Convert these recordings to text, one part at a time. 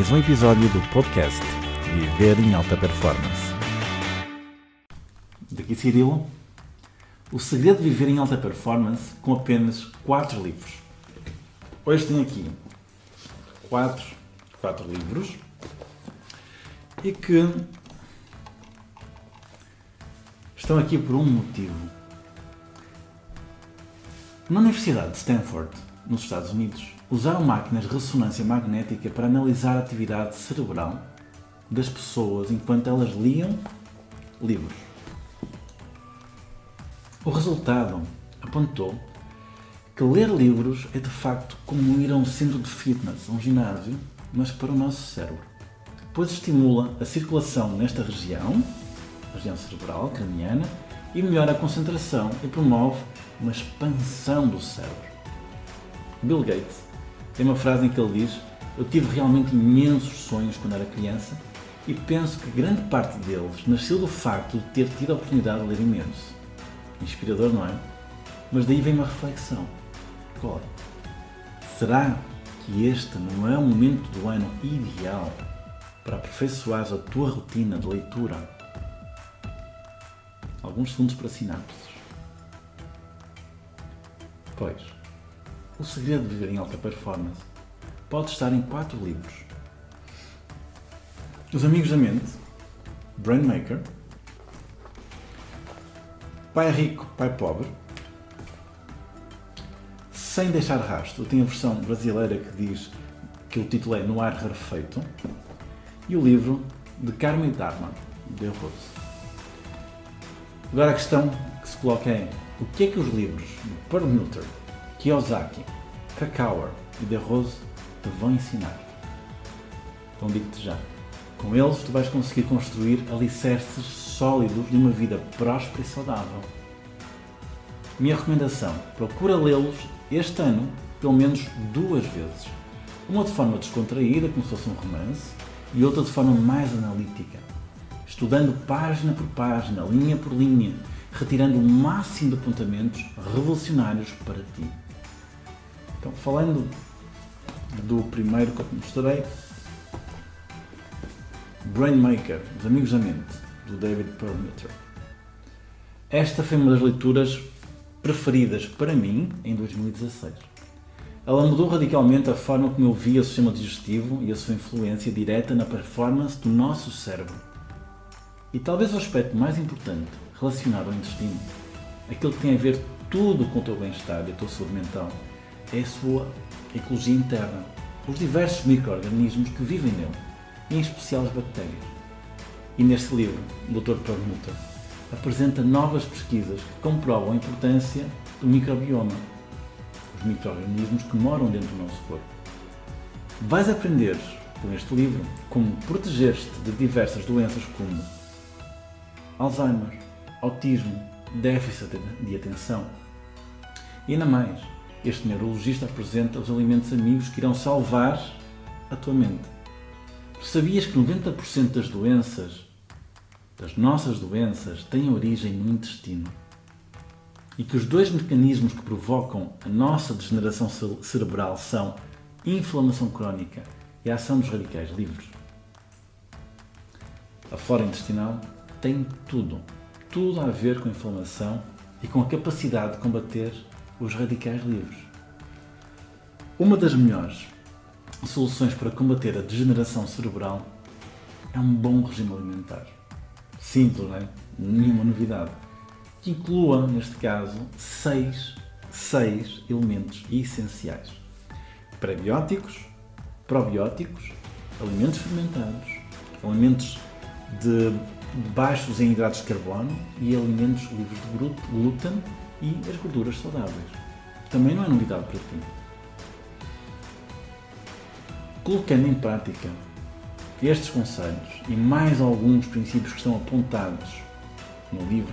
mais um episódio do podcast Viver em Alta Performance. Daqui Cirilo, o segredo de viver em alta performance com apenas 4 livros. Hoje tenho aqui 4, 4 livros e que estão aqui por um motivo. Na Universidade de Stanford, nos Estados Unidos, usaram máquinas de ressonância magnética para analisar a atividade cerebral das pessoas enquanto elas liam livros. O resultado apontou que ler livros é de facto como ir a um centro de fitness, um ginásio, mas para o nosso cérebro, pois estimula a circulação nesta região, região cerebral craniana, e melhora a concentração e promove uma expansão do cérebro. Bill Gates tem uma frase em que ele diz: Eu tive realmente imensos sonhos quando era criança e penso que grande parte deles nasceu do facto de ter tido a oportunidade de ler imenso. Inspirador, não é? Mas daí vem uma reflexão. Qual? Será que este não é o momento do ano ideal para aperfeiçoar a tua rotina de leitura? Alguns segundos para sinapses. Pois, o segredo de viver em alta performance pode estar em quatro livros. Os Amigos da Mente, Brain Maker, Pai Rico, Pai Pobre, Sem Deixar Rastro, tem a versão brasileira que diz que o título é No Ar Rarefeito, e o livro de Carmen Darman, de Rose. Agora a questão que se coloca é o que é que os livros de Perlmutter, Kiyosaki, Krakauer e De Rose te vão ensinar? Então digo-te já, com eles tu vais conseguir construir alicerces sólidos de uma vida próspera e saudável. Minha recomendação, procura lê-los este ano pelo menos duas vezes. Uma de forma descontraída, como se fosse um romance, e outra de forma mais analítica, estudando página por página, linha por linha, retirando o máximo de apontamentos revolucionários para ti. Então, falando do primeiro que eu te mostrei, Brainmaker, Os Amigos da Mente, do David Perlmutter. Esta foi uma das leituras preferidas para mim em 2016. Ela mudou radicalmente a forma como eu via o sistema digestivo e a sua influência direta na performance do nosso cérebro. E talvez o aspecto mais importante relacionado ao intestino, aquele que tem a ver tudo com o teu bem-estar e a tua saúde mental, é a sua ecologia interna, os diversos micro-organismos que vivem nele, em especial as bactérias. E neste livro, o Dr. Perlmutter apresenta novas pesquisas que comprovam a importância do microbioma, os micro-organismos que moram dentro do nosso corpo. Vais aprender, por este livro, como proteger-te de diversas doenças como Alzheimer, autismo, déficit de atenção. E ainda mais, este neurologista apresenta os alimentos amigos que irão salvar a tua mente. Sabias que 90% das doenças, das nossas doenças, têm origem no intestino? E que os dois mecanismos que provocam a nossa degeneração cerebral são inflamação crónica e a ação dos radicais livres? A flora intestinal tem tudo, tudo a ver com a inflamação e com a capacidade de combater os radicais livres. Uma das melhores soluções para combater a degeneração cerebral é um bom regime alimentar. Simples, não é? Nenhuma novidade. Que inclua, neste caso, seis, seis elementos essenciais: prebióticos, probióticos, alimentos fermentados, alimentos de baixos em hidratos de carbono e alimentos livres de glúten e as gorduras saudáveis. Também não é novidade para ti. Colocando em prática estes conselhos e mais alguns princípios que estão apontados no livro,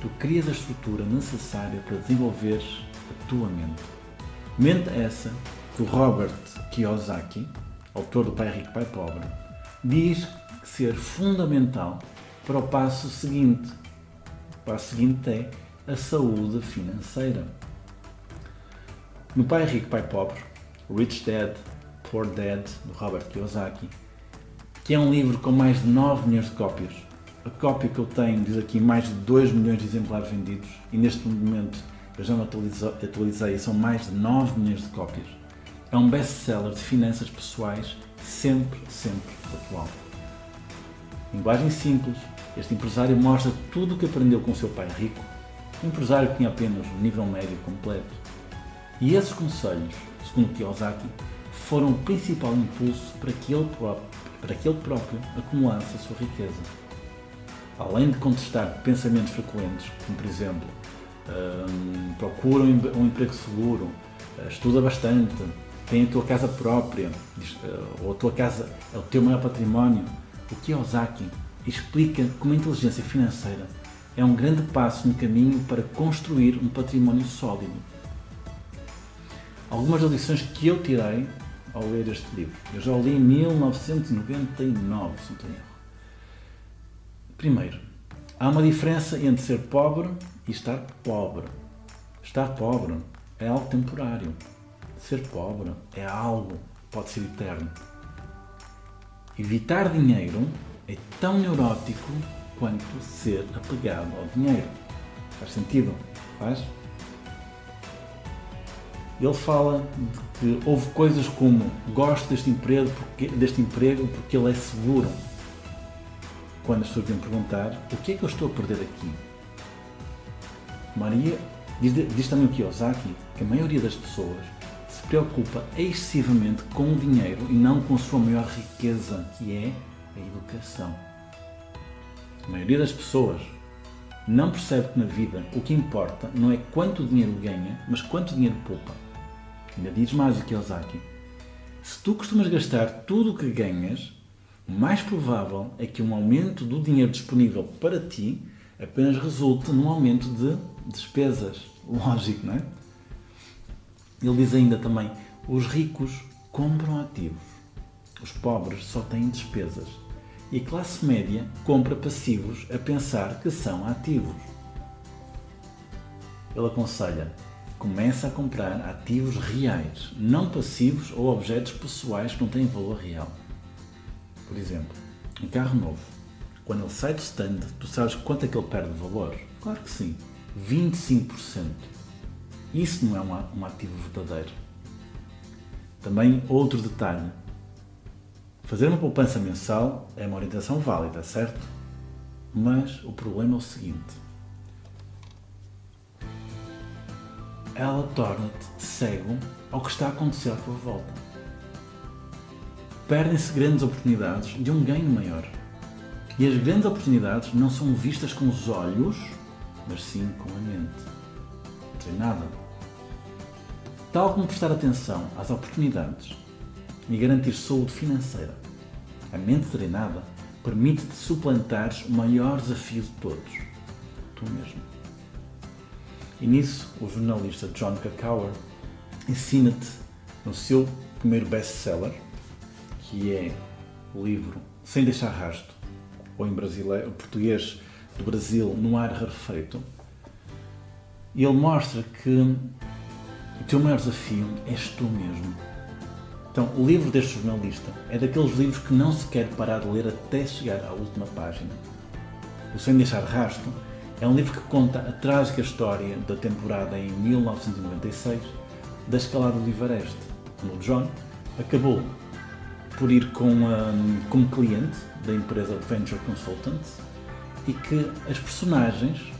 tu crias a estrutura necessária para desenvolver a tua mente. Mente essa que o Robert Kiyosaki, autor do Pai Rico, Pai Pobre, diz ser fundamental para o passo seguinte. O passo seguinte é a saúde financeira. No Pai Rico, Pai Pobre, Rich Dad, Poor Dad, do Robert Kiyosaki, que é um livro com mais de 9 milhões de cópias. A cópia que eu tenho diz aqui mais de 2 milhões de exemplares vendidos e neste momento eu já me atualizei e são mais de 9 milhões de cópias. É um best-seller de finanças pessoais sempre, sempre atual. Linguagem simples, este empresário mostra tudo o que aprendeu com seu pai rico, um empresário que tinha apenas nível médio completo. E esses conselhos, segundo Kiyosaki, foram o principal impulso para que ele próprio, para que ele próprio acumulasse a sua riqueza. Além de contestar pensamentos frequentes, como por exemplo, um, procura um emprego seguro, uh, estuda bastante, tem a tua casa própria, uh, ou a tua casa é o teu maior património, o Kiyosaki explica como a inteligência financeira é um grande passo no caminho para construir um património sólido. Algumas das lições que eu tirei ao ler este livro. Eu já o li em 1999, se não tenho erro. Primeiro, há uma diferença entre ser pobre e estar pobre. Estar pobre é algo temporário. Ser pobre é algo que pode ser eterno. Evitar dinheiro é tão neurótico quanto ser apegado ao dinheiro. Faz sentido? Faz? Ele fala de que houve coisas como gosto deste emprego porque, deste emprego porque ele é seguro. Quando as pessoas vêm perguntar o que é que eu estou a perder aqui? Maria diz, diz também o Kiyosaki que a maioria das pessoas se preocupa excessivamente com o dinheiro e não com a sua maior riqueza, que é a educação. A maioria das pessoas não percebe que na vida o que importa não é quanto dinheiro ganha, mas quanto dinheiro poupa. Ainda diz mais o Kiyosaki. Se tu costumas gastar tudo o que ganhas, o mais provável é que um aumento do dinheiro disponível para ti apenas resulte num aumento de despesas. Lógico, não é? Ele diz ainda também: os ricos compram ativos, os pobres só têm despesas e classe média compra passivos a pensar que são ativos. Ele aconselha: começa a comprar ativos reais, não passivos ou objetos pessoais que não têm valor real. Por exemplo, um carro novo. Quando ele sai do stand, tu sabes quanto é que ele perde de valor? Claro que sim, 25%. Isso não é um ativo verdadeiro. Também outro detalhe, Fazer uma poupança mensal é uma orientação válida, certo? Mas o problema é o seguinte: ela torna-te cego ao que está a acontecer à tua volta. Perdem-se grandes oportunidades de um ganho maior. E as grandes oportunidades não são vistas com os olhos, mas sim com a mente. Treinada. Tal como prestar atenção às oportunidades e garantir saúde financeira. A mente treinada permite-te suplantares o maior desafio de todos, tu mesmo. E nisso, o jornalista John Krakauer ensina-te no seu primeiro best-seller, que é o livro Sem Deixar Rasto, ou em brasileiro, português do Brasil, no ar rarefeito, e ele mostra que o teu maior desafio és tu mesmo então, o livro deste jornalista é daqueles livros que não se quer parar de ler até chegar à última página. O Sem Deixar Rasto é um livro que conta a trágica história da temporada em 1996 da escalada do Everest, onde o John acabou por ir com, um, como cliente da empresa Adventure Consultants e que as personagens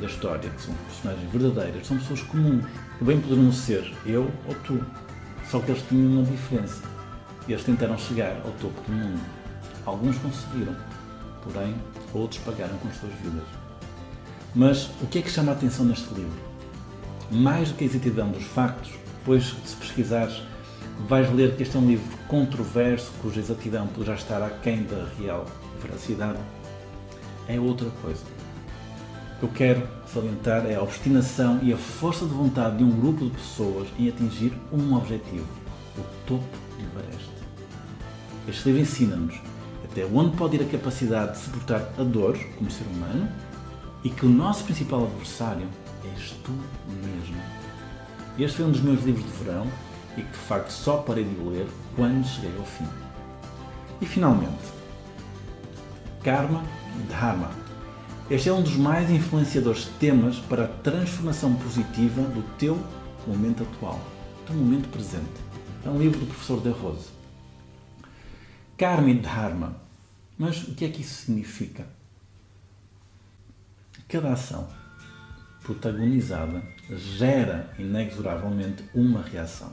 da história, que são personagens verdadeiras, são pessoas comuns, que bem poderiam ser eu ou tu. Só que eles tinham uma diferença. Eles tentaram chegar ao topo do mundo. Alguns conseguiram, porém outros pagaram com as suas vidas. Mas o que é que chama a atenção neste livro? Mais do que a exatidão dos factos, pois se pesquisares, vais ler que este é um livro controverso, cuja exatidão poderá estar aquém da real veracidade, é outra coisa. Eu quero salientar é a obstinação e a força de vontade de um grupo de pessoas em atingir um objetivo, o topo do Everest. Este livro ensina-nos até onde pode ir a capacidade de suportar a dor como ser humano e que o nosso principal adversário és tu mesmo. Este foi um dos meus livros de verão e que de facto só parei de ler quando cheguei ao fim. E finalmente, Karma Dharma. Este é um dos mais influenciadores temas para a transformação positiva do teu momento atual, do momento presente. É um livro do professor De Rose. Karma e Dharma. Mas o que é que isso significa? Cada ação protagonizada gera inexoravelmente uma reação.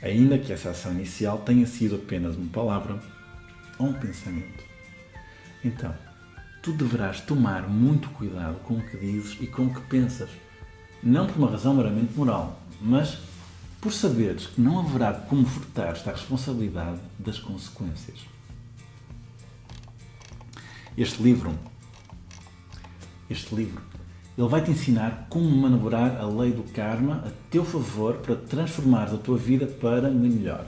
Ainda que essa ação inicial tenha sido apenas uma palavra ou um pensamento. Então, tu deverás tomar muito cuidado com o que dizes e com o que pensas. Não por uma razão meramente moral, mas por saberes que não haverá como furtar-te a responsabilidade das consequências. Este livro, este livro, ele vai te ensinar como manobrar a lei do karma a teu favor para transformar a tua vida para melhor.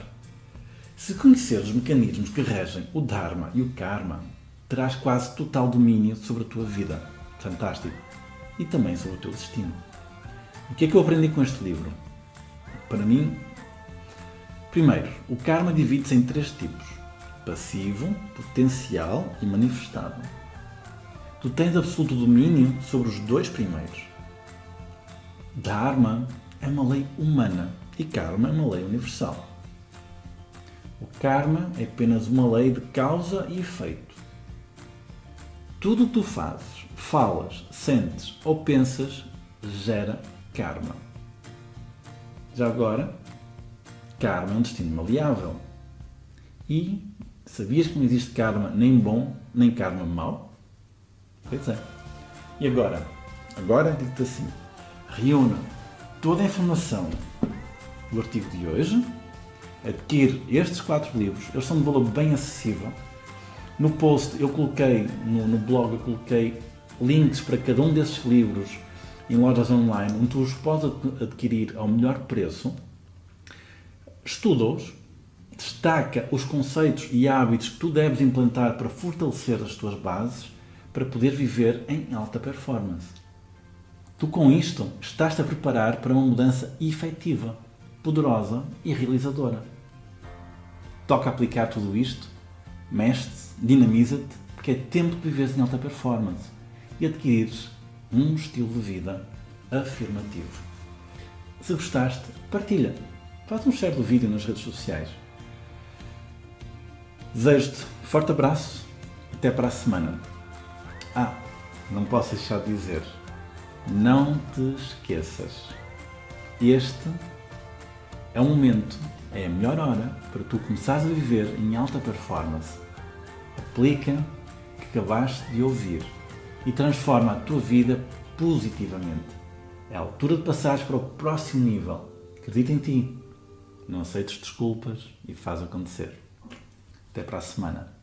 Se conheceres os mecanismos que regem o Dharma e o Karma, terás quase total domínio sobre a tua vida. Fantástico! E também sobre o teu destino. O que é que eu aprendi com este livro? Para mim, primeiro, o Karma divide-se em três tipos: passivo, potencial e manifestado. Tu tens absoluto domínio sobre os dois primeiros. Dharma é uma lei humana e Karma é uma lei universal. O karma é apenas uma lei de causa e efeito. Tudo o que tu fazes, falas, sentes ou pensas gera karma. Já agora, karma é um destino maleável. E sabias que não existe karma nem bom nem karma mau? Pois é. E agora? Agora digo-te assim: reúna toda a informação do artigo de hoje adquire estes quatro livros, eles são de valor bem acessível. No post eu coloquei, no, no blog eu coloquei links para cada um desses livros em lojas online, onde tu os podes adquirir ao melhor preço. Estuda-os, destaca os conceitos e hábitos que tu deves implantar para fortalecer as tuas bases para poder viver em alta performance. Tu com isto estás-te a preparar para uma mudança efetiva, poderosa e realizadora. Toca aplicar tudo isto, mexe-te, dinamiza-te, porque é tempo de viveres em alta performance e adquirires um estilo de vida afirmativo. Se gostaste, partilha. Faz um share do vídeo nas redes sociais. Desejo-te forte abraço. Até para a semana. Ah, não posso deixar de dizer. Não te esqueças. Este é o momento, é a melhor hora para tu começares a viver em alta performance. Aplica o que acabaste de ouvir e transforma a tua vida positivamente. É a altura de passares para o próximo nível. Acredita em ti. Não aceites desculpas e faz acontecer. Até para a semana.